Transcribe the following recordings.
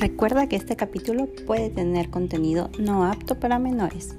Recuerda que este capítulo puede tener contenido no apto para menores.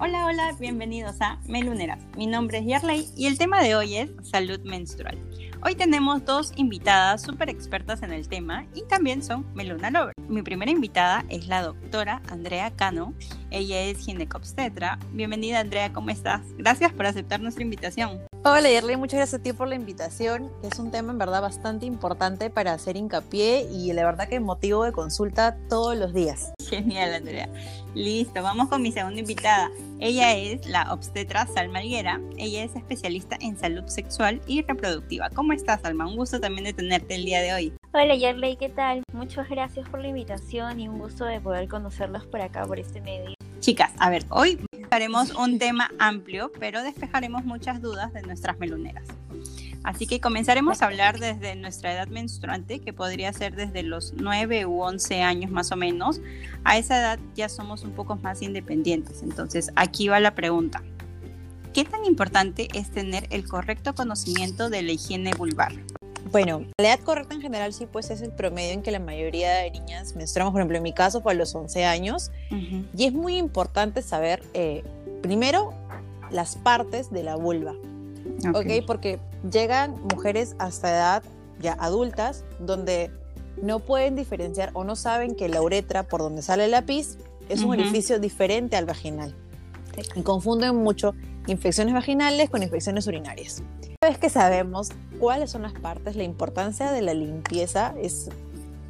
Hola, hola, bienvenidos a Meluneras. Mi nombre es Yarley y el tema de hoy es salud menstrual. Hoy tenemos dos invitadas súper expertas en el tema y también son Meluna Lover. Mi primera invitada es la doctora Andrea Cano. Ella es ginecobstetra. Bienvenida Andrea, ¿cómo estás? Gracias por aceptar nuestra invitación. Hola Yerle, muchas gracias a ti por la invitación. Es un tema en verdad bastante importante para hacer hincapié y la verdad que motivo de consulta todos los días. Genial, Andrea. Listo, vamos con mi segunda invitada. Ella es la obstetra Salma Alguera. Ella es especialista en salud sexual y reproductiva. ¿Cómo estás, Salma? Un gusto también de tenerte el día de hoy. Hola Yerley, ¿qué tal? Muchas gracias por la invitación y un gusto de poder conocerlos por acá, por este medio. Chicas, a ver, hoy haremos un tema amplio, pero despejaremos muchas dudas de nuestras meluneras. Así que comenzaremos a hablar desde nuestra edad menstruante, que podría ser desde los 9 u 11 años más o menos. A esa edad ya somos un poco más independientes. Entonces, aquí va la pregunta. ¿Qué tan importante es tener el correcto conocimiento de la higiene vulvar? Bueno, la edad correcta en general sí, pues es el promedio en que la mayoría de niñas menstruamos. Por ejemplo, en mi caso fue a los 11 años. Y es muy importante saber, eh, primero, las partes de la vulva. Okay. ¿Ok? Porque llegan mujeres hasta edad ya adultas donde no pueden diferenciar o no saben que la uretra, por donde sale la pis, es un orificio diferente al vaginal. Y confunden mucho infecciones vaginales con infecciones urinarias. Una vez que sabemos cuáles son las partes, la importancia de la limpieza es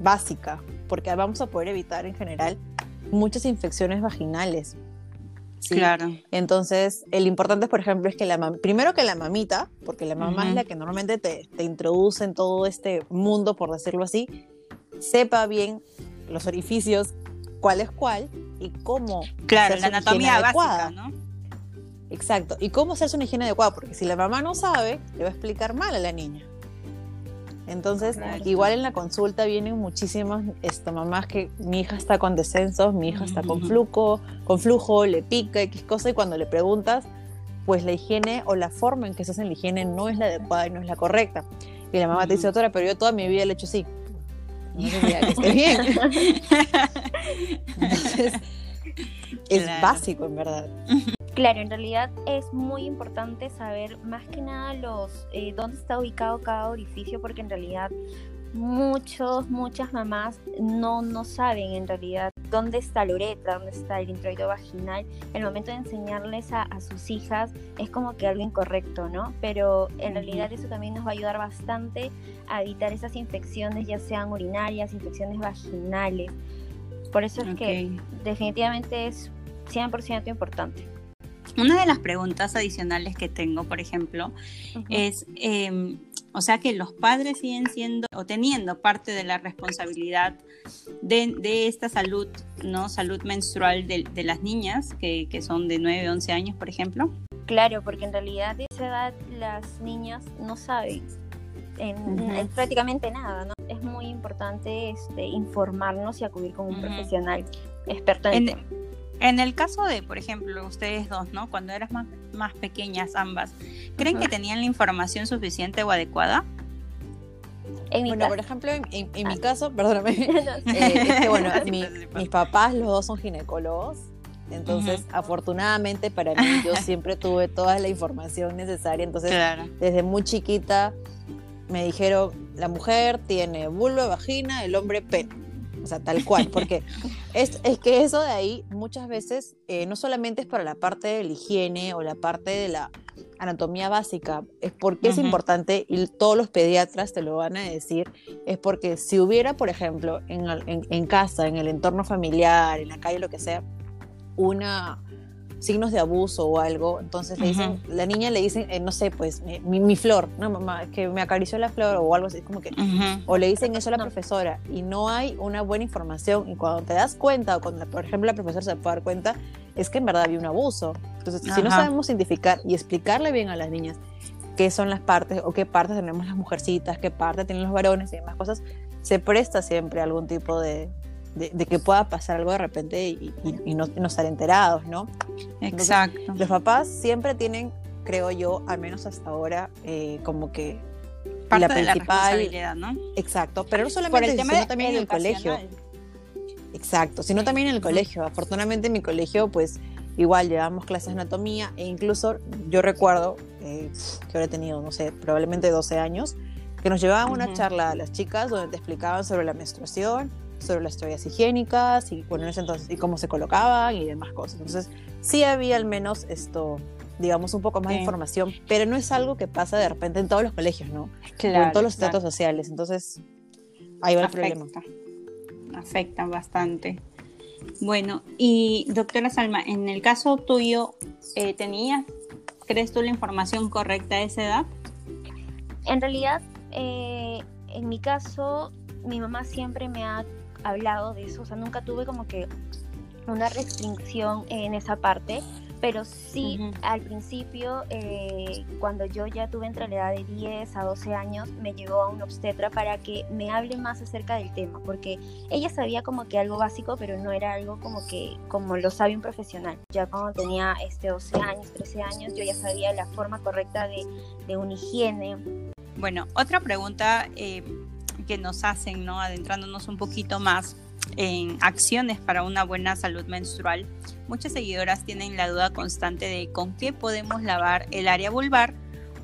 básica, porque vamos a poder evitar en general muchas infecciones vaginales. Claro. Entonces, el importante, por ejemplo, es que la primero que la mamita, porque la mamá es la que normalmente te, te, introduce en todo este mundo, por decirlo así, sepa bien los orificios, cuál es cuál y cómo. Claro, la anatomía básica, ¿no? Exacto. ¿Y cómo hacerse una higiene adecuada? Porque si la mamá no sabe, le va a explicar mal a la niña. Entonces, igual en la consulta vienen muchísimas esto, mamás que mi hija está con descensos, mi hija está con flujo, con flujo, le pica, X cosa, y cuando le preguntas, pues la higiene o la forma en que se hace la higiene no es la adecuada y no es la correcta. Y la mamá te dice, doctora, pero yo toda mi vida le he hecho así. No sé que esté bien. Entonces, es básico, en verdad. Claro, en realidad es muy importante saber más que nada los eh, dónde está ubicado cada orificio, porque en realidad muchos, muchas mamás no, no saben en realidad dónde está la uretra, dónde está el introito vaginal. El momento de enseñarles a, a, sus hijas es como que algo incorrecto, ¿no? Pero en realidad eso también nos va a ayudar bastante a evitar esas infecciones, ya sean urinarias, infecciones vaginales. Por eso es que definitivamente es 100% importante. Una de las preguntas adicionales que tengo, por ejemplo, es, eh, o sea, que los padres siguen siendo o teniendo parte de la responsabilidad de, de esta salud, ¿no? Salud menstrual de, de las niñas, que, que, son de 9, 11 años, por ejemplo. Claro, porque en realidad de esa edad las niñas no saben en, uh -huh. en prácticamente nada, ¿no? Es muy importante este, informarnos y acudir con un uh -huh. profesional experto en, en en el caso de, por ejemplo, ustedes dos, ¿no? Cuando eras más, más pequeñas ambas, ¿creen uh -huh. que tenían la información suficiente o adecuada? bueno, caso. por ejemplo, en, en, en ah. mi caso, perdóname, eh, es que bueno, mi, mis papás los dos son ginecólogos, entonces uh -huh. afortunadamente para mí yo siempre tuve toda la información necesaria, entonces claro. desde muy chiquita me dijeron, la mujer tiene vulva, vagina, el hombre pene o sea, tal cual, porque es, es, que eso de ahí muchas veces eh, no solamente es para la parte de la higiene o la parte de la anatomía básica, es porque uh -huh. es importante y todos los pediatras te lo van a decir, es porque si hubiera, por ejemplo, en, en, en casa, en el entorno familiar, en la calle, lo que sea, una signos de abuso o algo, entonces le dicen, uh -huh. la niña le dicen, eh, no sé, pues mi, mi, flor, no mamá, que me acarició la flor o algo así, como que, uh -huh. o le dicen eso a la profesora y no hay una buena información y cuando te das cuenta o cuando por ejemplo la profesora se puede dar cuenta, es que en verdad había un abuso. Entonces, si no sabemos identificar y explicarle bien a las niñas qué son las partes o qué partes tenemos las mujercitas, qué partes tienen los varones y demás cosas, se presta siempre algún tipo de, de, de, que pueda pasar algo de repente y, y, y, no, no, estar enterados, ¿no? Exacto. Entonces, los papás siempre tienen, creo yo, al menos hasta ahora, eh, como que la principal, ¿no? Exacto, pero no solamente el sino también en el colegio. Exacto, sino también en el colegio. Afortunadamente en mi colegio, pues igual llevamos clases de anatomía e incluso yo recuerdo eh, que ahora he tenido, no sé, probablemente 12 años, que nos llevaban una charla a las chicas donde te explicaban sobre la menstruación, sobre las toallas higiénicas y, bueno, entonces, y cómo se colocaban y demás cosas. Entonces, sí había al menos esto, digamos, un poco más de información, pero no es algo que pasa de repente en todos los colegios, ¿no? Claro, o en todos los estratos sociales. Entonces, ahí va el problema. Afecta bastante. Bueno, y doctora Salma, en el caso tuyo, eh, ¿tenías, crees tú, la información correcta a esa edad? En realidad, eh, en mi caso, mi mamá siempre me ha hablado de eso, o sea, nunca tuve como que una restricción en esa parte, pero sí al principio, eh, cuando yo ya tuve entre la edad de 10 a 12 años, me llevó a un obstetra para que me hable más acerca del tema, porque ella sabía como que algo básico, pero no era algo como que como lo sabe un profesional. Ya cuando tenía este 12 años, 13 años, yo ya sabía la forma correcta de, de una higiene. Bueno, otra pregunta eh, que nos hacen, ¿no? adentrándonos un poquito más en acciones para una buena salud menstrual, muchas seguidoras tienen la duda constante de con qué podemos lavar el área vulvar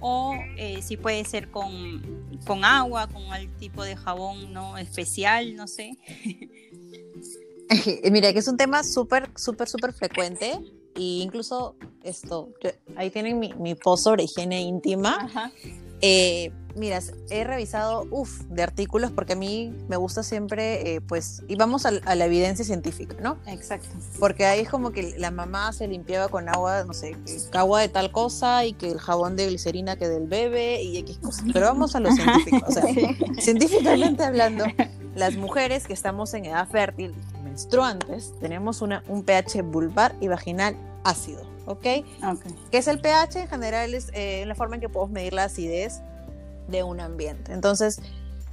o eh, si puede ser con, con, agua, con algún tipo de jabón no especial, no sé. Mira, que es un tema súper, súper, súper frecuente. E incluso esto, ahí tienen mi, mi post sobre higiene íntima. Ajá. Eh, mira, he revisado, uff, de artículos porque a mí me gusta siempre, eh, pues, y vamos a, la evidencia científica, ¿no? Exacto. Porque ahí es como que la mamá se limpiaba con agua, no sé, agua de tal cosa y que el jabón de glicerina que del bebé y X cosas. Pero vamos a lo científico, o sea, científicamente hablando, las mujeres que estamos en edad fértil, menstruantes, tenemos una, un pH vulvar y vaginal ácido. ¿ok? okay. ¿Qué es el pH? En general es eh, la forma en que podemos medir la acidez de un ambiente. Entonces,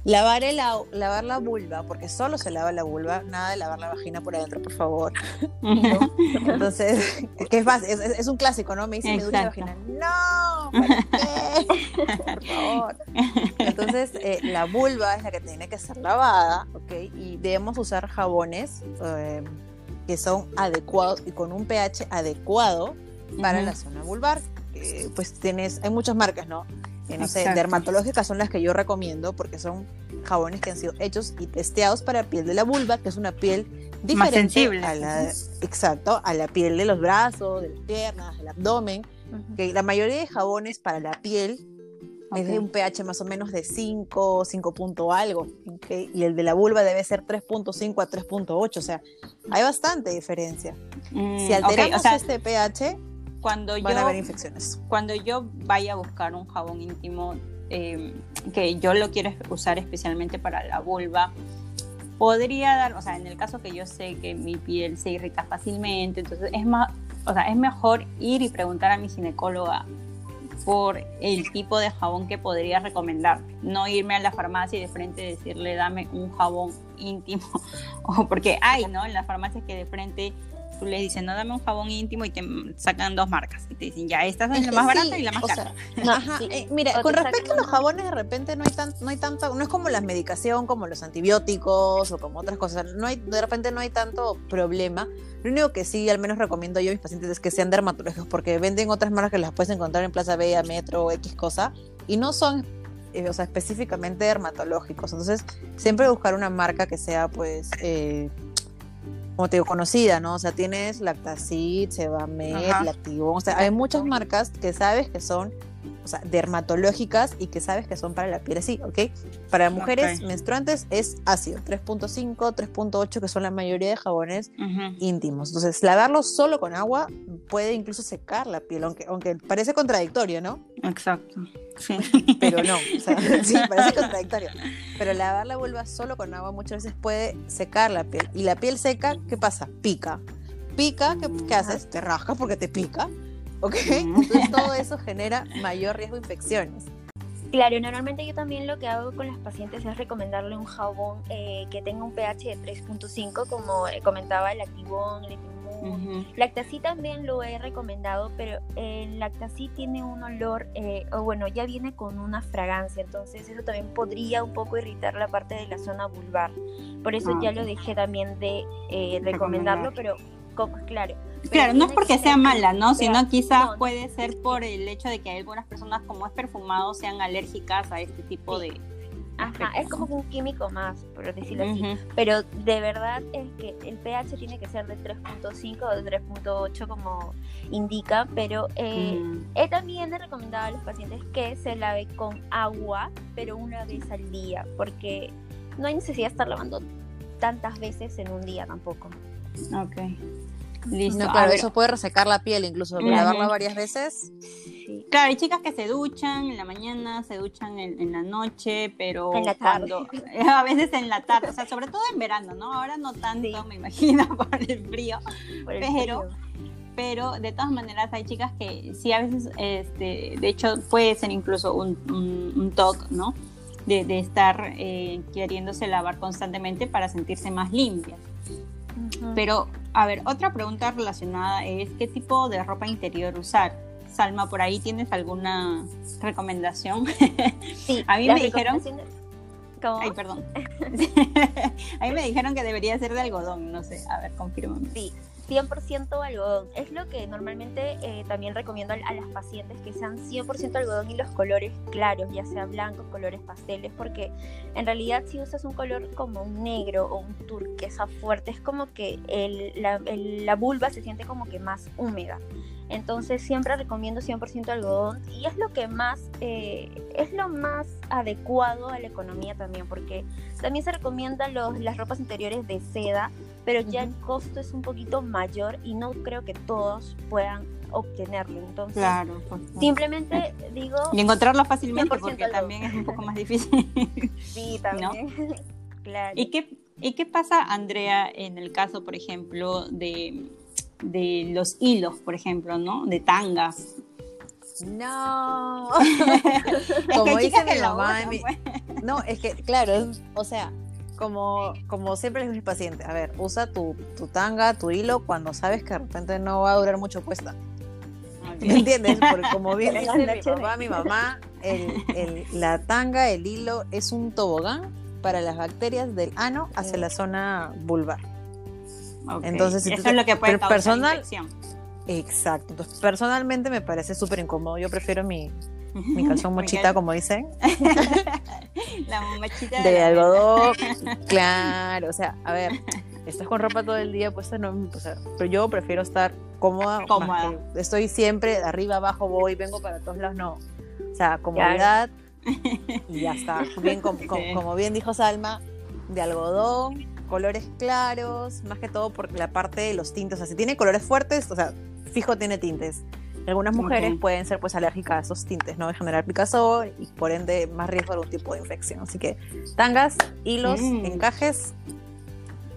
lavar, el, lavar la vulva, porque solo se lava la vulva, nada de lavar la vagina por adentro, por favor. Entonces, ¿qué es, es, es, un clásico, ¿no? Me dice, me duele la vagina. No, ¿por qué? por favor. Entonces, eh, la vulva es la que tiene que ser lavada, ¿ok? Y debemos usar jabones. Eh, que son adecuados y con un pH adecuado para la zona vulvar. pues tienes, hay muchas marcas, ¿no? No sé, dermatológicas son las que yo recomiendo porque son jabones que han sido hechos y testeados para piel de la vulva, que es una piel diferente Más sensible. a la, exacto, a la piel de los brazos, de las piernas, del abdomen. que la mayoría de jabones para la piel es de un pH más o menos de 5, 5 punto algo. Y el de la vulva debe ser 3.5 a 3.8. O sea, hay bastante diferencia. Mm, si alteramos este pH, cuando van a haber infecciones. Cuando yo vaya a buscar un jabón íntimo em, que yo lo quiero usar especialmente para la vulva, podría dar, o sea, en el caso que yo sé que mi piel se irrita fácilmente, entonces es más, o sea, es mejor ir y preguntar a mi ginecóloga por el tipo de jabón que podría recomendar. No irme a la farmacia y de frente decirle dame un jabón íntimo. o porque hay, ¿no? En las farmacias que de frente tú le dices, no, dame un jabón íntimo y te sacan dos marcas. Y te dicen, ya, esta es la más barata y la más cara. ajá, eh, mira, con respecto a los jabones, de repente no hay, tan, no hay tanto, no es como la medicación, como los antibióticos o como otras cosas. No hay, de repente no hay tanto problema. Lo único que sí, al menos recomiendo yo a mis pacientes es que sean dermatológicos, porque venden otras marcas que las puedes encontrar en Plaza Bella, Metro, X cosa, y no son eh, o sea, específicamente dermatológicos. Entonces, siempre buscar una marca que sea, pues, eh, como te digo, conocida, ¿no? O sea, tienes Lactacid, Sebamed, Lactivon, o sea, hay muchas marcas que sabes que son o sea, dermatológicas y que sabes que son para la piel así, ¿ok? Para mujeres menstruantes es ácido, 3.5, 3.8, que son la mayoría de jabones íntimos. Entonces, lavarlo solo con agua puede incluso secar la piel, aunque, aunque parece contradictorio, ¿no? Exacto, sí. Pero no, o sea, sí, parece contradictorio. Pero lavar la vulva solo con agua muchas veces puede secar la piel. Y la piel seca, ¿qué pasa? Pica. Pica, ¿qué, qué haces? Te rascas porque te pica ¿ok? Entonces todo eso genera mayor riesgo de infecciones. Claro, normalmente yo también lo que hago con las pacientes es recomendarle un jabón eh, que tenga un pH de 3.5, como comentaba el Activón, el Lactacid también lo he recomendado, pero el Lactacid tiene un olor, eh, o bueno, ya viene con una fragancia, entonces eso también podría un poco irritar la parte de la zona vulvar. Por eso ya lo dejé también de eh, recomendarlo, pero claro. Claro, no es porque sea mala, ¿no? Sino quizás puede ser por el hecho de que algunas personas, como es perfumado, sean alérgicas a este tipo de, Ajá, es como un químico más, por decirlo así. Pero de verdad es que el pH tiene que ser de 3.5 o de 3.8 como indica, pero eh, mm. he también recomendado a los pacientes que se lave con agua, pero una vez al día, porque no hay necesidad de estar lavando tantas veces en un día tampoco. Ok. Listo. No, claro, eso puede resecar la piel, incluso lavarla varias veces. Claro, hay chicas que se duchan en la mañana, se duchan en, la noche, pero en la tarde. a veces en la tarde, o sea, sobre todo en verano, ¿no? Ahora no tanto, me imagino, por el frío, pero pero de todas maneras hay chicas que sí a veces, este, de hecho puede ser incluso un, un, TOC, ¿no? De, de estar eh, queriéndose lavar constantemente para sentirse más limpias. Pero, a ver, otra pregunta relacionada es qué tipo de ropa interior usar. Salma, por ahí tienes alguna recomendación? Sí, a mí me dijeron... Ay, perdón. a mí me dijeron que debería ser de algodón, no sé, a ver, confírmame. Sí, 100% algodón. Es lo que normalmente eh, también recomiendo a, las pacientes que sean 100% algodón y los colores claros, ya sea blancos, colores pasteles, porque en realidad si usas un color como un negro o un turquesa fuerte, es como que la, la vulva se siente como que más húmeda. Entonces siempre recomiendo 100% algodón y es lo que más, eh, es lo más adecuado a la economía también, porque también se recomiendan los, las ropas interiores de seda, pero ya el costo es un poquito mayor y no creo que todos puedan obtenerlo. Entonces, claro, simplemente digo... Y encontrarlo fácilmente porque también es un poco más difícil. sí, también. claro. ¿Y qué, ¿Y qué pasa, Andrea, en el caso, por ejemplo, de de los hilos, por ejemplo, ¿no? De tangas. No. como dice mi mamá, pues. no, es que, claro, o sea, como, como siempre les digo a mis pacientes, a ver, usa tu, tu, tanga, tu hilo, cuando sabes que de repente no va a durar mucho puesta. ¿Me entiendes? Porque como bien dice mi papá, mi mamá, el, la tanga, el hilo, es un tobogán para las bacterias del ano hacia la zona vulvar. Entonces, eso es lo que puede causar personal, infección. Exacto. Entonces, personalmente me parece súper incómodo. Yo prefiero mi, mi calzón mochita, como dicen. la mochita de, algodón. claro, o sea, a ver, estás con ropa todo el día puesta, no, o sea, pero yo prefiero estar cómoda. Cómoda. estoy siempre de arriba, abajo, voy, vengo para todos lados, no. O sea, comodidad y ya está. Bien, como bien dijo Salma, de algodón, colores claros, más que todo por la parte de los tintes. O sea, si tiene colores fuertes, o sea, fijo tiene tintes. Algunas mujeres pueden ser pues alérgicas a esos tintes, ¿no? De generar picazón y por ende más riesgo de algún tipo de infección. Así que tangas, hilos, mm. encajes,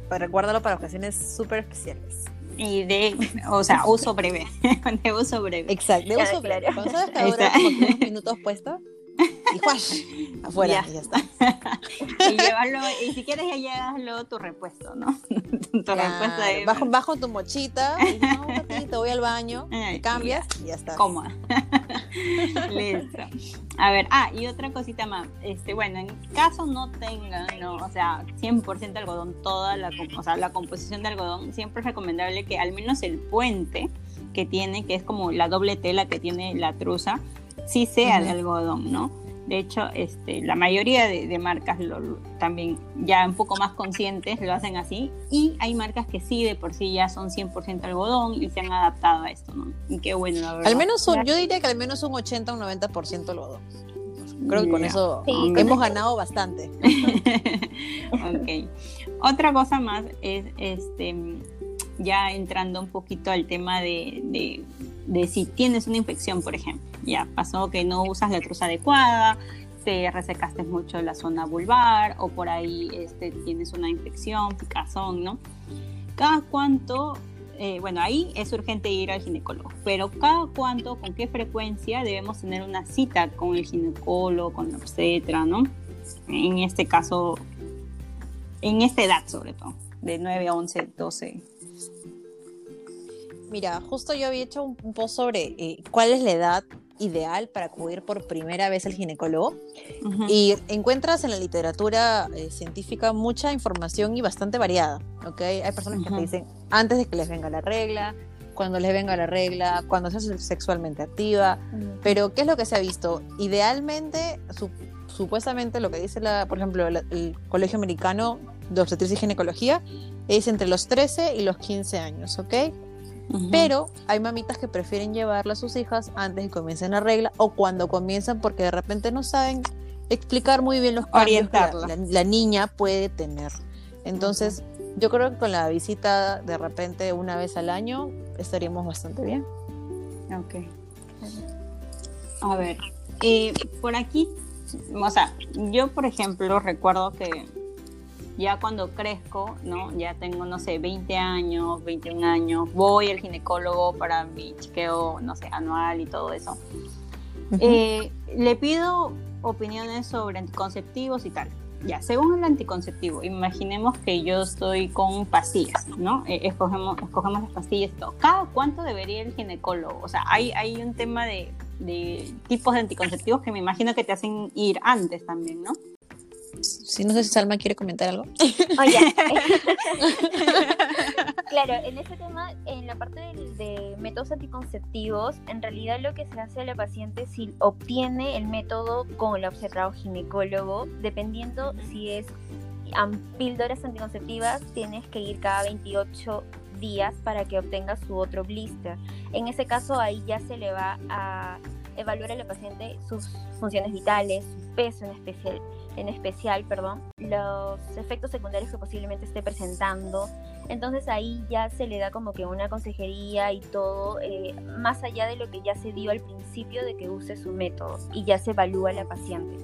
pues, recuérdalo para ocasiones súper especiales. Y de, o sea, uso breve, de uso breve. Exacto, de uso breve. Cuando sabes que dura como unos minutos puesto, y ¡juash! afuera, y ya está. y llevarlo, y si quieres ya llegas luego tu repuesto, ¿no? tu repuesto de... bajo, bajo tu mochita, y, no, un ratito, voy al baño, cambias y ya está. Cómoda. Listo. A ver, ah, y otra cosita más. Este, bueno, en caso no tengan, ¿no? o sea, 100% algodón, toda la, o sea, la composición de algodón, siempre es recomendable que al menos el puente que tiene, que es como la doble tela que tiene la truza, sí sea de algodón, ¿no? De hecho, este, la mayoría de, marcas también ya un poco más conscientes lo hacen así y hay marcas que sí de por sí ya son 100% algodón y se han adaptado a esto, ¿no? Y qué bueno, la verdad. Al menos yo diría que al menos un 80 o un 90% algodón. Creo que con eso hemos ganado bastante. ok. Otra cosa más es este ya entrando un poquito al tema de de si tienes una infección, por ejemplo. Ya pasó que no usas la truza adecuada, te resecaste mucho la zona vulvar o por ahí este, tienes una infección, picazón, ¿no? Cada cuánto, eh, bueno, ahí es urgente ir al ginecólogo, pero cada cuánto, con qué frecuencia debemos tener una cita con el ginecólogo, con la obstetra, ¿no? En este caso, en esta edad sobre todo, de 9 a 11, 12 mira, justo yo había hecho un, post sobre eh, cuál es la edad ideal para acudir por primera vez al ginecólogo y encuentras en la literatura eh, científica mucha información y bastante variada, ¿ok? Hay personas que te dicen antes de que les venga la regla, cuando les venga la regla, cuando seas sexualmente activa, pero ¿qué es lo que se ha visto? Idealmente, supuestamente lo que dice, la, por ejemplo, el Colegio Americano de Obstetricia y Ginecología es entre los 13 y los 15 años, ¿ok? Pero hay mamitas que prefieren llevarla a sus hijas antes de que comiencen la regla o cuando comienzan porque de repente no saben explicar muy bien los cambios que la, niña puede tener. Entonces, yo creo que con la visita de repente una vez al año estaríamos bastante bien. Ok. A ver, eh, por aquí, o sea, yo por ejemplo recuerdo que ya cuando crezco, ¿no? Ya tengo, no sé, 20 años, 21 años, voy al ginecólogo para mi chequeo, no sé, anual y todo eso. Eh, le pido opiniones sobre anticonceptivos y tal. Ya, según el anticonceptivo, imaginemos que yo estoy con pastillas, ¿no? Eh, escogemos, escogemos las pastillas y todo. ¿Cada cuánto debería el ginecólogo? O sea, hay, hay un tema de, de tipos de anticonceptivos que me imagino que te hacen ir antes también, ¿no? Sí, no sé si Salma quiere comentar algo. Oye, claro, en ese tema, en la parte de, métodos anticonceptivos, en realidad lo que se hace a la paciente si obtiene el método con el observado ginecólogo, dependiendo si es píldoras anticonceptivas, tienes que ir cada 28 días para que obtenga su otro blister. En ese caso, ahí ya se le va a evaluar a la paciente sus funciones vitales, su peso en especial en especial, perdón, los efectos secundarios que posiblemente esté presentando. Entonces ahí ya se le da como que una consejería y todo, eh, más allá de lo que ya se dio al principio de que use su método y ya se evalúa la paciente.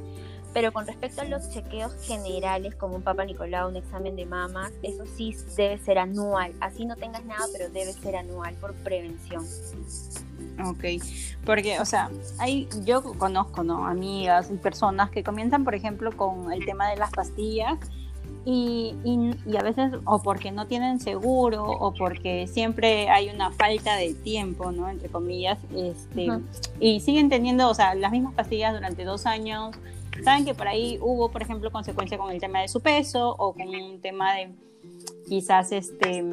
Pero con respecto a los chequeos generales, como un Papa Nicolau, un examen de mamas, eso sí debe ser anual. Así no tengas nada, pero debe ser anual por prevención. Ok, porque, o sea, hay, yo conozco, ¿no? Amigas y personas que comienzan, por ejemplo, con el tema de las pastillas y, y, a veces o porque no tienen seguro o porque siempre hay una falta de tiempo, ¿no? Entre comillas, este, y siguen teniendo, o sea, las mismas pastillas durante dos años. Saben que por ahí hubo, por ejemplo, consecuencia con el tema de su peso o con un tema de quizás este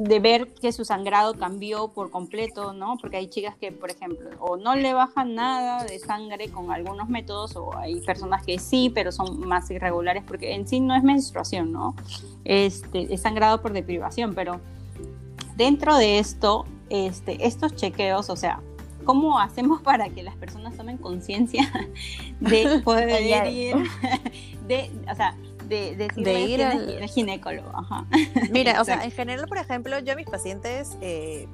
de ver que su sangrado cambió por completo, ¿no? Porque hay chicas que, por ejemplo, o no le bajan nada de sangre con algunos métodos, o hay personas que sí, pero son más irregulares, porque en sí no es menstruación, ¿no? Este, es sangrado por deprivación, pero dentro de esto, este, estos chequeos, o sea, ¿cómo hacemos para que las personas tomen conciencia de poder ir, de, o sea, de, ir al, ginecólogo. Mira, o sea, en general, por ejemplo, yo a mis pacientes, eh,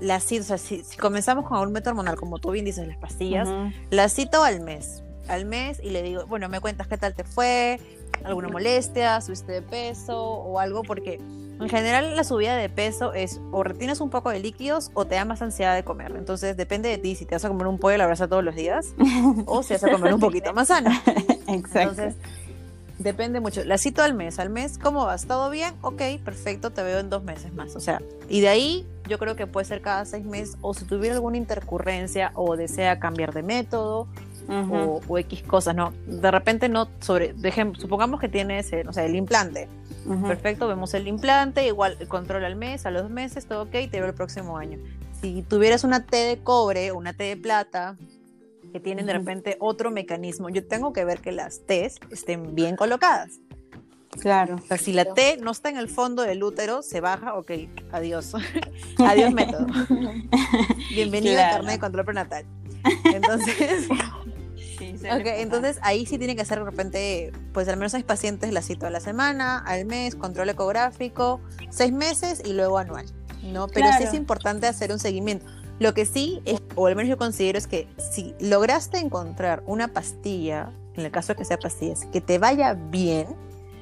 las cito, o sea, si, comenzamos con un método hormonal, como tú bien dices, las pastillas, las cito al mes, al mes y le digo, bueno, me cuentas qué tal te fue, alguna molestia, subiste de peso o algo, porque en general la subida de peso es o retienes un poco de líquidos o te da más ansiedad de comer. Entonces depende de ti si te vas a comer un pollo a la brasa todos los días o si vas a comer un poquito más sano. Exacto. Entonces, Depende mucho. La cito al mes. Al mes, ¿cómo vas? ¿Todo bien? Ok, perfecto, te veo en dos meses más. O sea, y de ahí yo creo que puede ser cada seis meses o si tuviera alguna intercurrencia o desea cambiar de método o, X cosas, ¿no? De repente no sobre, supongamos que tienes, eh, no sé, el implante. Perfecto, vemos el implante, igual control al mes, a los dos meses, todo ok, te veo el próximo año. Si tuvieras una T de cobre o una T de plata, que tienen de repente otro mecanismo. Yo tengo que ver que las T estén bien colocadas. Claro. O sea, si la T no está en el fondo del útero, se baja, ok, adiós. adiós método. Bienvenido a carnet de control prenatal. Entonces, okay, entonces ahí sí tiene que ser de repente, pues al menos hay pacientes la cito a la semana, al mes, control ecográfico, seis meses y luego anual. ¿no? Pero sí es importante hacer un seguimiento. Lo que sí, es, o al menos yo considero, es que si lograste encontrar una pastilla, en el caso de que sea pastillas, que te vaya bien,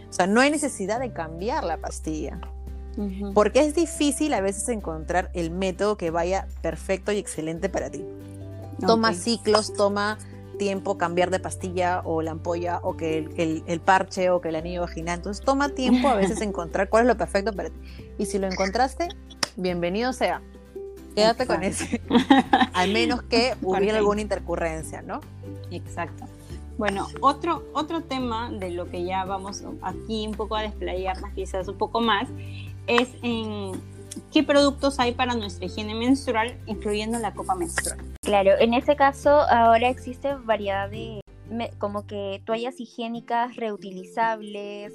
o sea, no hay necesidad de cambiar la pastilla. Porque es difícil a veces encontrar el método que vaya perfecto y excelente para ti. Toma ciclos, toma tiempo cambiar de pastilla o la ampolla o que el, el, parche o que el anillo vaginal. Entonces toma tiempo a veces encontrar cuál es lo perfecto para ti. Y si lo encontraste, bienvenido sea. Quédate con ese. Al menos que hubiera alguna intercurrencia, ¿no? Exacto. Bueno, otro, otro tema de lo que ya vamos aquí un poco a desplayarnos quizás un poco más es en qué productos hay para nuestra higiene menstrual, incluyendo la copa menstrual. Claro, en este caso ahora existe variedad de como que toallas higiénicas reutilizables,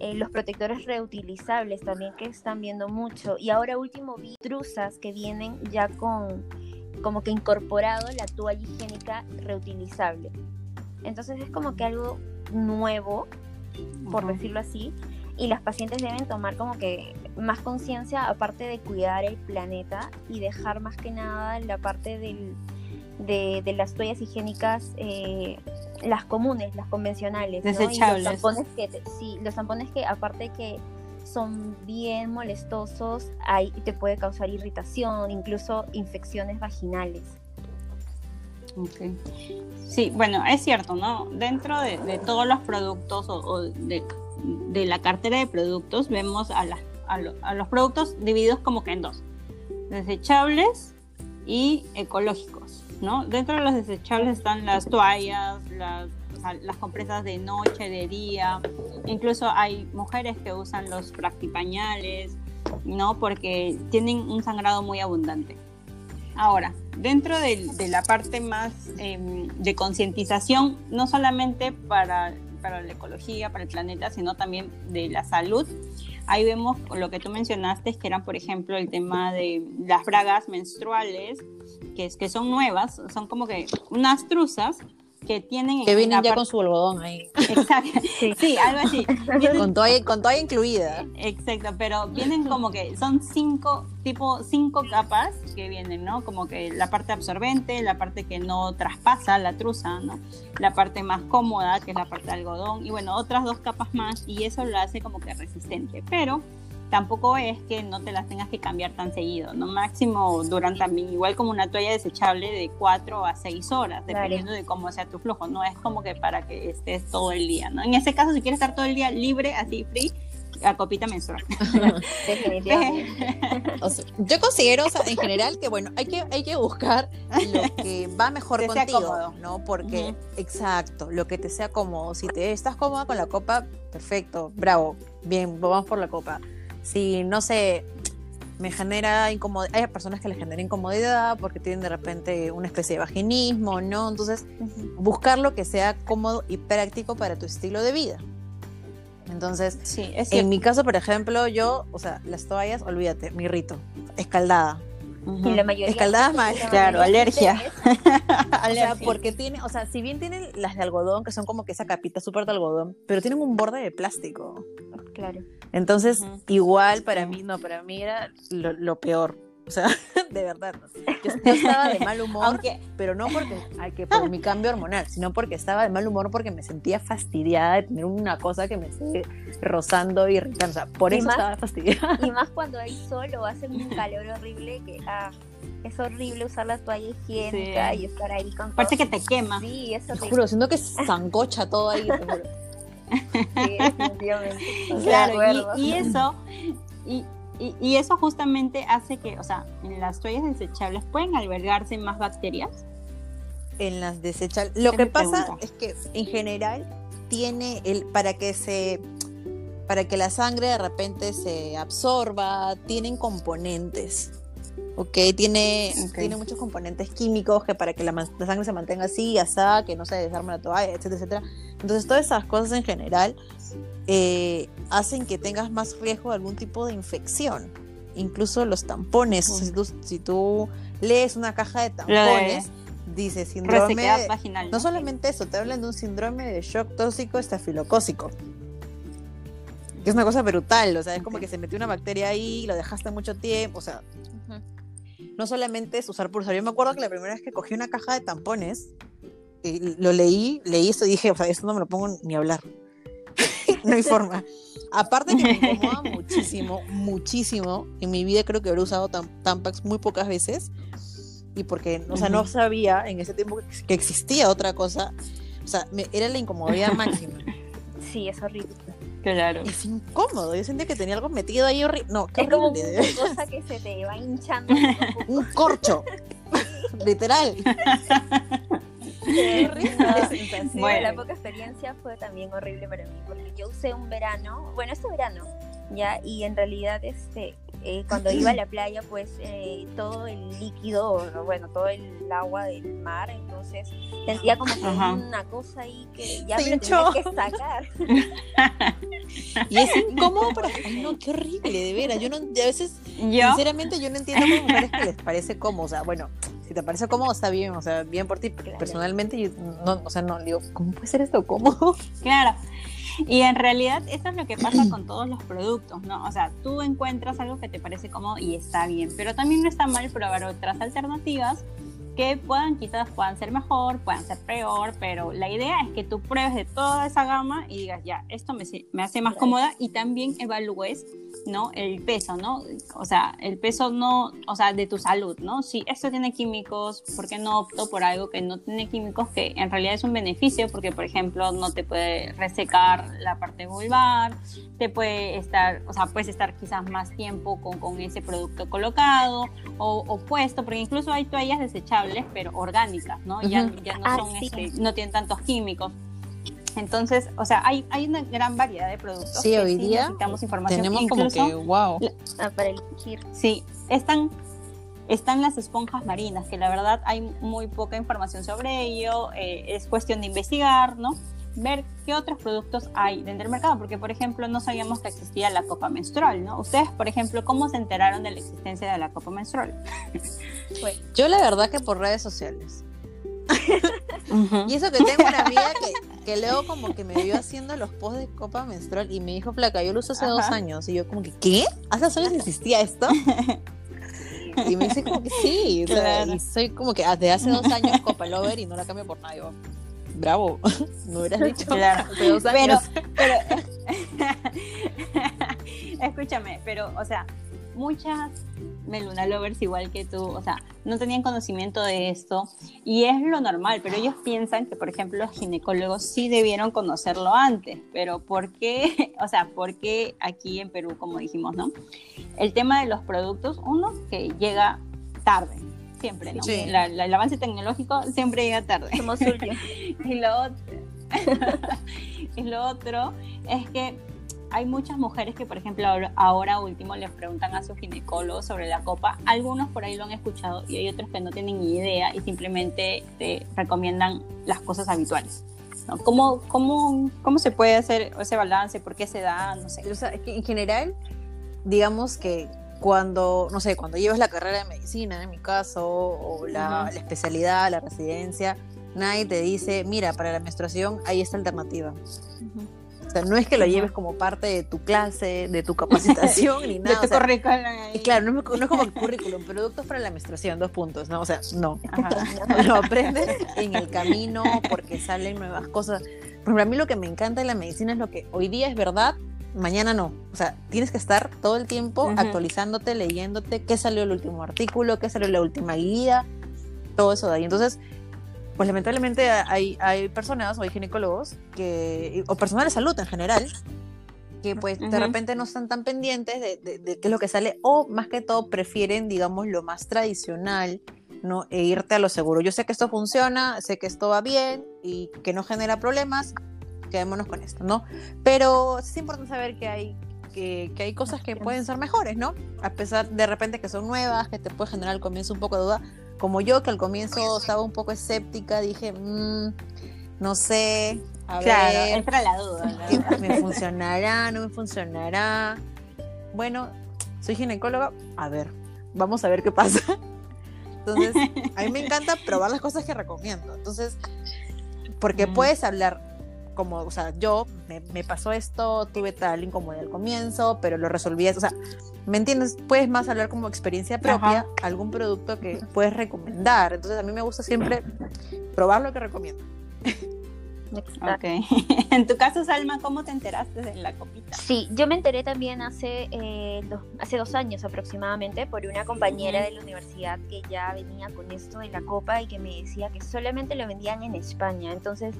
eh, los protectores reutilizables también que están viendo mucho y ahora último vi truzas que vienen ya con como que incorporado la toalla higiénica reutilizable. Entonces es como que algo nuevo, por decirlo así, y las pacientes deben tomar como que más conciencia aparte de cuidar el planeta y dejar más que nada la parte del, de, las toallas higiénicas eh, las comunes, las convencionales. Desechables. los tampones que, sí, los tampones que aparte que son bien molestosos, ahí te puede causar irritación, incluso infecciones vaginales. Okay. Sí, bueno, es cierto, ¿no? Dentro de, todos los productos o, de, la cartera de productos vemos a, a, los productos divididos como que en dos, desechables y ecológicos. ¿No? Dentro de los desechables están las toallas, las, las compresas de noche, de día, incluso hay mujeres que usan los practipañales, ¿no? Porque tienen un sangrado muy abundante. Ahora, dentro de, la parte más em, de concientización, no solamente para, para la ecología, para el planeta, sino también de la salud, ahí vemos lo que tú mencionaste, que eran, por ejemplo, el tema de las bragas menstruales, que, es, que son nuevas, son como que unas truzas que tienen... Que vienen ya con su algodón ahí. Exacto, sí, algo así. con, toalla, con toalla incluida. Exacto, pero vienen como que son cinco, tipo cinco capas que vienen, ¿no? Como que la parte absorbente, la parte que no traspasa la truza, ¿no? La parte más cómoda, que es la parte de algodón, y bueno, otras dos capas más, y eso lo hace como que resistente. Pero tampoco es que no te las tengas que cambiar tan seguido, ¿no? Máximo duran también, igual como una toalla desechable de 4 a 6 horas, dependiendo de cómo sea tu flujo, no es como que para que estés todo el día, ¿no? En ese caso, si quieres estar todo el día libre, así free, a copita menstrual. yo considero, o sea, en general, que bueno, hay que, hay que buscar lo que va mejor contigo, ¿no? Porque, exacto, lo que te sea cómodo. Si te estás cómoda con la copa, perfecto, bravo, bien, vamos por la copa si no sé, me genera incomodidad, hay personas que les genera incomodidad porque tienen de repente una especie de vaginismo, ¿no? Entonces, buscar lo que sea cómodo y práctico para tu estilo de vida. Entonces, sí, en mi caso, por ejemplo, yo, o sea, las toallas, olvídate, mi rito, escaldada. Y la mayoría Escaldadas más, claro, alergia. o sea, porque tiene, o sea, si bien tienen las de algodón, que son como que esa capita súper de algodón, pero tienen un borde de plástico. Claro. Entonces, igual para mí, no, para mí era lo, peor. O sea, de verdad. Yo, estaba de mal humor, pero no porque que por mi cambio hormonal, sino porque estaba de mal humor porque me sentía fastidiada de tener una cosa que me esté rozando y irritando. O sea, por eso estaba fastidiada. Y más cuando hay sol o hace un calor horrible que ah, es horrible usar la toalla higiénica y estar ahí con Parece que te quema. Sí, eso te juro, siento que zancocha todo ahí, claro, y, eso, y, eso justamente hace que, o sea, en las toallas desechables pueden albergarse más bacterias. En las desechables. Lo que pasa es que en general tiene el para que se para que la sangre de repente se absorba, tienen componentes. ¿ok? Tiene, tiene muchos componentes químicos que para que la, sangre se mantenga así, asá, que no se desarme la toalla, etcétera, etcétera. Entonces, todas esas cosas en general eh, hacen que tengas más riesgo de algún tipo de infección. Incluso los tampones. si, tú, lees una caja de tampones, dice síndrome. vaginal, ¿no? solamente eso, te hablan de un síndrome de shock tóxico estafilocócico. Que es una cosa brutal, o sea, es como que se metió una bacteria ahí, lo dejaste mucho tiempo, o sea, no solamente es usar por usar. Yo me acuerdo que la primera vez que cogí una caja de tampones, y lo leí, leí esto y dije, o sea, esto no me lo pongo ni a hablar. no hay forma. Aparte que me incomoda muchísimo, muchísimo. En mi vida creo que habré usado Tampax muy pocas veces. Y porque, o sea, no sabía en ese tiempo que existía otra cosa. O sea, era la incomodidad máxima. Sí, es horrible. Claro. Es incómodo. Yo sentía que tenía algo metido ahí horrible. No, qué es como una cosa que se te va hinchando. un corcho. Literal. Horrible bueno. la poca experiencia fue también horrible para mí, porque yo usé un verano, bueno, este verano, ya, y en realidad, este, eh, cuando iba a la playa, pues eh, todo el líquido, bueno, todo el agua del mar, entonces sentía como que una cosa ahí que ya me tenía que sacar. y es incómodo para... Ay, no, qué horrible, de veras. Yo no, a veces, sinceramente, yo no entiendo las mujeres que les parece cómodo, o sea, bueno, si te parece cómodo, está bien, o sea, bien por ti. Personalmente, yo no, o sea, no, digo, ¿cómo puede ser esto cómodo? Claro, y en realidad eso es lo que pasa con todos los productos, ¿no? O sea, tú encuentras algo que te parece cómodo y está bien, pero también no está mal probar otras alternativas que puedan quizás puedan ser mejor, puedan ser peor, pero la idea es que tú pruebes de toda esa gama y digas, ya, esto me, me hace más cómoda y también evalúes ¿no? El peso, ¿no? O sea, el peso no, o sea, de tu salud, ¿no? Si esto tiene químicos, ¿por qué no opto por algo que no tiene químicos que en realidad es un beneficio? Porque, por ejemplo, no te puede resecar la parte vulvar, te puede estar, o sea, puedes estar quizás más tiempo con, con ese producto colocado o, puesto, porque incluso hay toallas desechables, pero orgánicas, ¿no? Ya, ya no, ah, son, este, no tienen tantos químicos. Entonces, o sea, hay, hay una gran variedad de productos. Sí, hoy día necesitamos información. Tenemos como que, wow. Ah, para elegir. Sí, están, están las esponjas marinas, que la verdad hay muy poca información sobre ello. Eh, es cuestión de investigar, ¿no? Ver qué otros productos hay dentro del mercado, porque por ejemplo no sabíamos que existía la copa menstrual, ¿no? Ustedes, por ejemplo, ¿cómo se enteraron de la existencia de la copa menstrual? Yo la verdad que por redes sociales. Y eso que tengo una amiga que, que luego como que me vio haciendo los posts de copa menstrual y me dijo, placa, yo lo uso hace dos años. Y yo como que, ¿qué? ¿Hace dos años existía esto? Y me dice como que sí, y soy como que desde hace dos años copa lover y no la cambio por nada. Bravo, me hubieras dicho claro. dos años. pero escúchame, pero, o sea, muchas Meluna Lovers igual que tú, o sea, no tenían conocimiento de esto y es lo normal, pero ellos piensan que, por ejemplo, los ginecólogos sí debieron conocerlo antes, pero ¿por qué? O sea, ¿por qué aquí en Perú, como dijimos, no? El tema de los productos, uno que llega tarde, siempre, ¿no? el avance tecnológico siempre llega tarde. Somos y, lo otro, y lo otro es que hay muchas mujeres que, por ejemplo, ahora último les preguntan a su ginecólogo sobre la copa. Algunos por ahí lo han escuchado y hay otros que no tienen ni idea y simplemente te recomiendan las cosas habituales. ¿Cómo, cómo, cómo se puede hacer ese balance? ¿Por qué se da? No sé. en general, digamos que cuando, no sé, cuando llevas la carrera de medicina, en mi caso, o la, especialidad, la residencia, nadie te dice, mira, para la menstruación hay esta alternativa. O sea, no es que lo lleves como parte de tu clase, de tu capacitación, ni nada. De tu currículum. Y claro, no es, como el currículum, productos para la menstruación, dos puntos, ¿no? O sea, no. Lo aprendes en el camino porque salen nuevas cosas. Por ejemplo, a mí lo que me encanta de la medicina es lo que hoy día es verdad, mañana no. O sea, tienes que estar todo el tiempo actualizándote, leyéndote qué salió el último artículo, qué salió la última guía, todo eso de ahí. Entonces, pues lamentablemente hay, hay personas o hay ginecólogos que, o personal de salud en general, que pues de repente no están tan pendientes de, de, qué es lo que sale o más que todo prefieren, digamos, lo más tradicional, ¿no? E irte a lo seguro. Yo sé que esto funciona, sé que esto va bien y que no genera problemas, quedémonos con esto, ¿no? Pero es importante saber que hay que, que, hay cosas que pueden ser mejores, ¿no? A pesar de repente que son nuevas, que te puede generar al comienzo un poco de duda, como yo, que al comienzo estaba un poco escéptica, dije, mm, no sé, a claro, ver. entra la duda. ¿Me funcionará? ¿No me funcionará? Bueno, soy ginecóloga, a ver, vamos a ver qué pasa. Entonces, a mí me encanta probar las cosas que recomiendo. Entonces, porque puedes hablar como, o sea, yo me, pasó esto, tuve tal incomodidad al comienzo, pero lo resolví. O sea, ¿me entiendes? Puedes más hablar como experiencia propia, algún producto que puedes recomendar. Entonces, a mí me gusta siempre probar lo que recomiendo. Ok. en tu caso, Salma, ¿cómo te enteraste de la copita? Sí, yo me enteré también hace, eh, dos, hace dos años aproximadamente por una compañera de la universidad que ya venía con esto de la copa y que me decía que solamente lo vendían en España. Entonces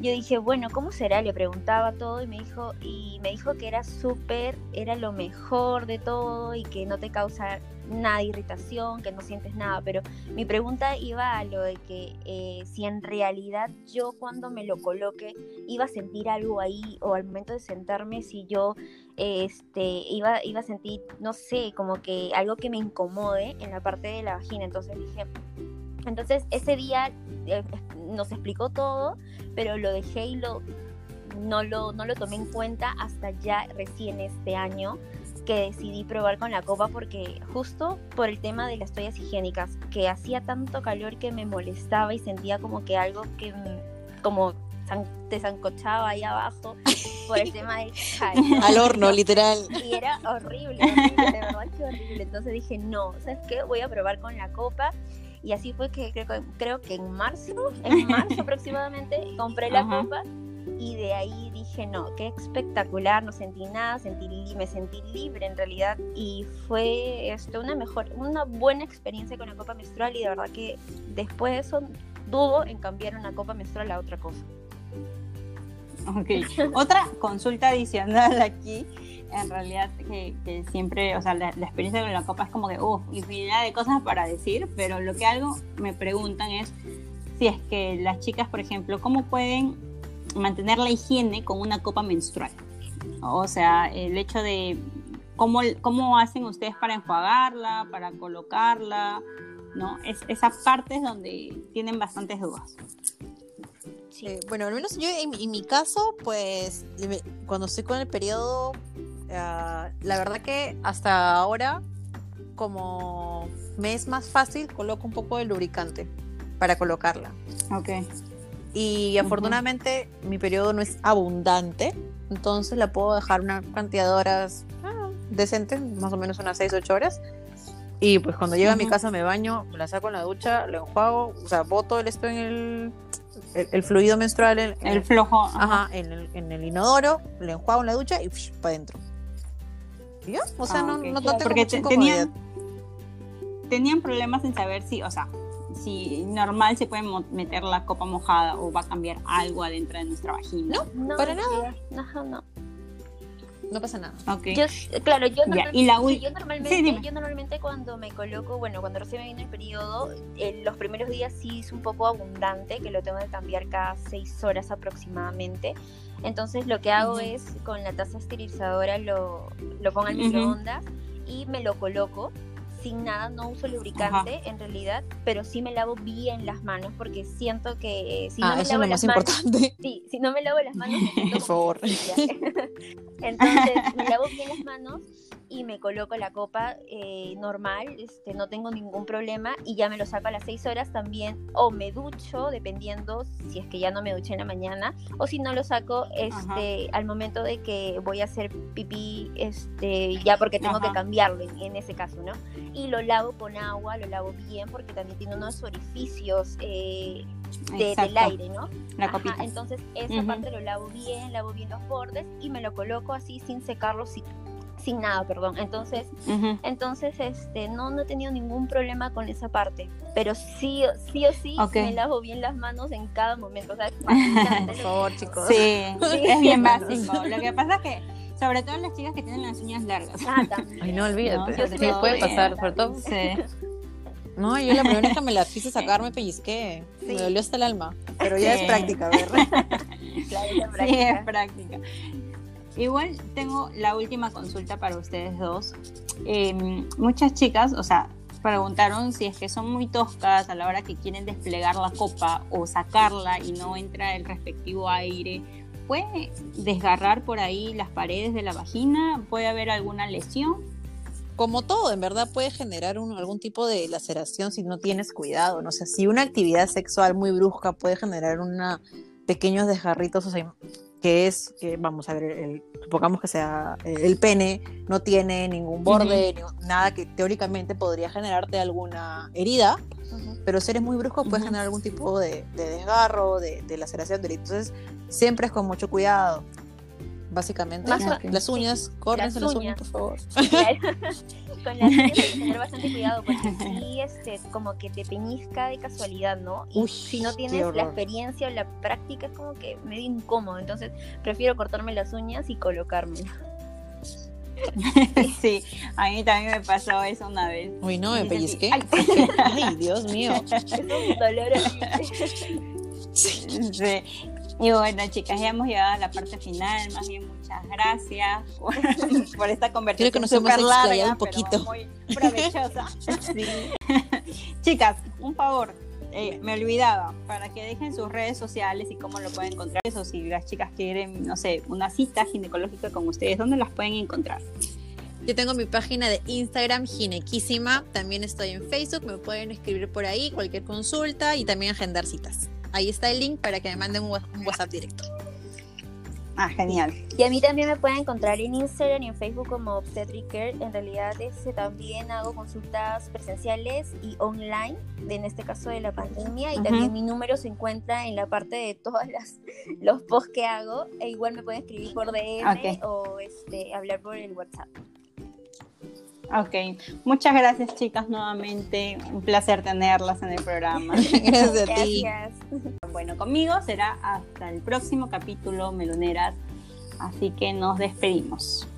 yo dije, bueno, ¿cómo será? Le preguntaba todo y me dijo, y me dijo que era súper, era lo mejor de todo y que no te causa nada de irritación, que no sientes nada, pero mi pregunta iba a lo de que eh, si en realidad yo cuando me lo coloque iba a sentir algo ahí o al momento de sentarme si yo este, iba, iba a sentir, no sé, como que algo que me incomode en la parte de la vagina, entonces dije, entonces ese día eh, nos explicó todo, pero lo dejé y lo, no, lo, no lo tomé en cuenta hasta ya recién este año que decidí probar con la copa porque justo por el tema de las toallas higiénicas, que hacía tanto calor que me molestaba y sentía como que algo que como te zancochaba ahí abajo por el tema del al horno literal. Y era horrible, horrible de verdad que horrible. Entonces dije no sabes qué voy a probar con la copa y así fue que creo, creo que en marzo, en marzo aproximadamente, compré la copa y de ahí dije, no, qué espectacular, no sentí nada, sentí, me sentí libre en realidad y fue esto una mejor, una buena experiencia con la copa menstrual y de verdad que después de eso dudo en cambiar una copa menstrual a otra cosa. Ok, otra consulta adicional aquí en realidad que, siempre, o sea, la, experiencia con la copa es como que, uff, infinidad de cosas para decir, pero lo que algo me preguntan es si es que las chicas, por ejemplo, ¿cómo pueden mantener la higiene con una copa menstrual? O sea, el hecho de cómo, cómo hacen ustedes para enjuagarla, para colocarla, ¿no? Es, esa parte es donde tienen bastantes dudas. Sí. bueno, al menos yo en, en, mi caso, pues cuando estoy con el periodo, Ah, la verdad que hasta ahora, como me es más fácil, coloco un poco de lubricante para colocarla. Ok. Y afortunadamente mi periodo no es abundante, entonces la puedo dejar una cantidad de horas ah, decente, más o menos unas 6, 8 horas. Y pues cuando llego a mi casa me baño, la saco en la ducha, lo enjuago, o sea, boto el esto en el, el, fluido menstrual. En, el flojo. Ajá, en, el, en el inodoro, le enjuago en la ducha y para adentro. O sea, ah, no, no, tengo Porque tenían, tenían problemas en saber si, o sea, si normal se puede meter la copa mojada o va a cambiar algo adentro de nuestra vagina. No, para nada. No, no. No pasa nada. Yo, claro, yo, normalmente, yo, normalmente, cuando me coloco, bueno, cuando recién me viene el periodo, los primeros días sí es un poco abundante, que lo tengo que cambiar cada seis horas aproximadamente. Entonces lo que hago es con la taza esterilizadora lo, lo pongo al microondas y me lo coloco sin nada, no uso lubricante en realidad, pero sí me lavo bien las manos porque siento que si no ah, me eso lavo es lo más importante. sí, si no me lavo las manos, me por favor. Entonces me lavo bien las manos y me coloco la copa eh, normal, este, no tengo ningún problema y ya me lo saco a las 6 horas también o me ducho, dependiendo si es que ya no me duché en la mañana o si no lo saco este, al momento de que voy a hacer pipí, este, ya porque tengo que cambiarlo en, ese caso, ¿no? Y lo lavo con agua, lo lavo bien porque también tiene unos orificios eh, del aire, ¿no? La copita. entonces esa parte lo lavo bien, lavo bien los bordes y me lo coloco así sin secarlo, sin sin nada, perdón. Entonces, entonces este, no, no he tenido ningún problema con esa parte. Pero sí, sí o sí me lavo bien las manos en cada momento. Por favor, chicos. Sí, es bien básico. Lo que pasa es que sobre todo las chicas que tienen las uñas largas. Ah, Ay, no olvídate. sí, puede pasar, sobre todo. Sí. No, yo la primera vez que me la quise sacar me pellizqué. Me dolió hasta el alma. Pero ya es práctica, ¿verdad? Sí, es práctica. Igual tengo la última consulta para ustedes dos. Em, muchas chicas, o sea, preguntaron si es que son muy toscas a la hora que quieren desplegar la copa o sacarla y no entra el respectivo aire. ¿Puede desgarrar por ahí las paredes de la vagina? ¿Puede haber alguna lesión? Como todo, en verdad puede generar algún tipo de laceración si no tienes cuidado. No sé, si una actividad sexual muy brusca puede generar una pequeños desgarritos, o sea, que es, que vamos a ver, el, supongamos que sea el pene, no tiene ningún borde, nada que teóricamente podría generarte alguna herida, pero si eres muy brusco puede generar algún tipo de, desgarro, de, laceración, entonces siempre es con mucho cuidado. Básicamente, las uñas, córrense las, uñas, por favor. con las uñas hay que tener bastante cuidado porque sí, este, como que te peñizca de casualidad, ¿no? Y si no tienes la experiencia o la práctica es como que medio incómodo, entonces prefiero cortarme las uñas y colocarme. sí, a mí también me pasó eso una vez. Uy, no, me pellizqué. Ay, Dios mío. Es un dolor Sí. Y bueno, chicas, ya hemos llegado a la parte final. Más bien, muchas gracias por, esta conversación. Creo que nos hemos larga, un poquito. muy provechosa. chicas, un favor. Eh, me olvidaba, para que dejen sus redes sociales y cómo lo pueden encontrar. Eso, si las chicas quieren, no sé, una cita ginecológica con ustedes, ¿dónde las pueden encontrar? Yo tengo mi página de Instagram, Ginequísima. También estoy en Facebook, me pueden escribir por ahí cualquier consulta y también agendar citas. Ahí está el link para que me manden un WhatsApp directo. Ah, genial. Y a mí también me pueden encontrar en Instagram y en Facebook como Obstetric Care. En realidad también hago consultas presenciales y online, en este caso de la pandemia. Y también mi número se encuentra en la parte de todos los posts que hago. E igual me pueden escribir por DM o este, hablar por el WhatsApp. Ok, muchas gracias chicas nuevamente, un placer tenerlas en el programa. gracias a ti. Bueno, conmigo será hasta el próximo capítulo, Meloneras, así que nos despedimos.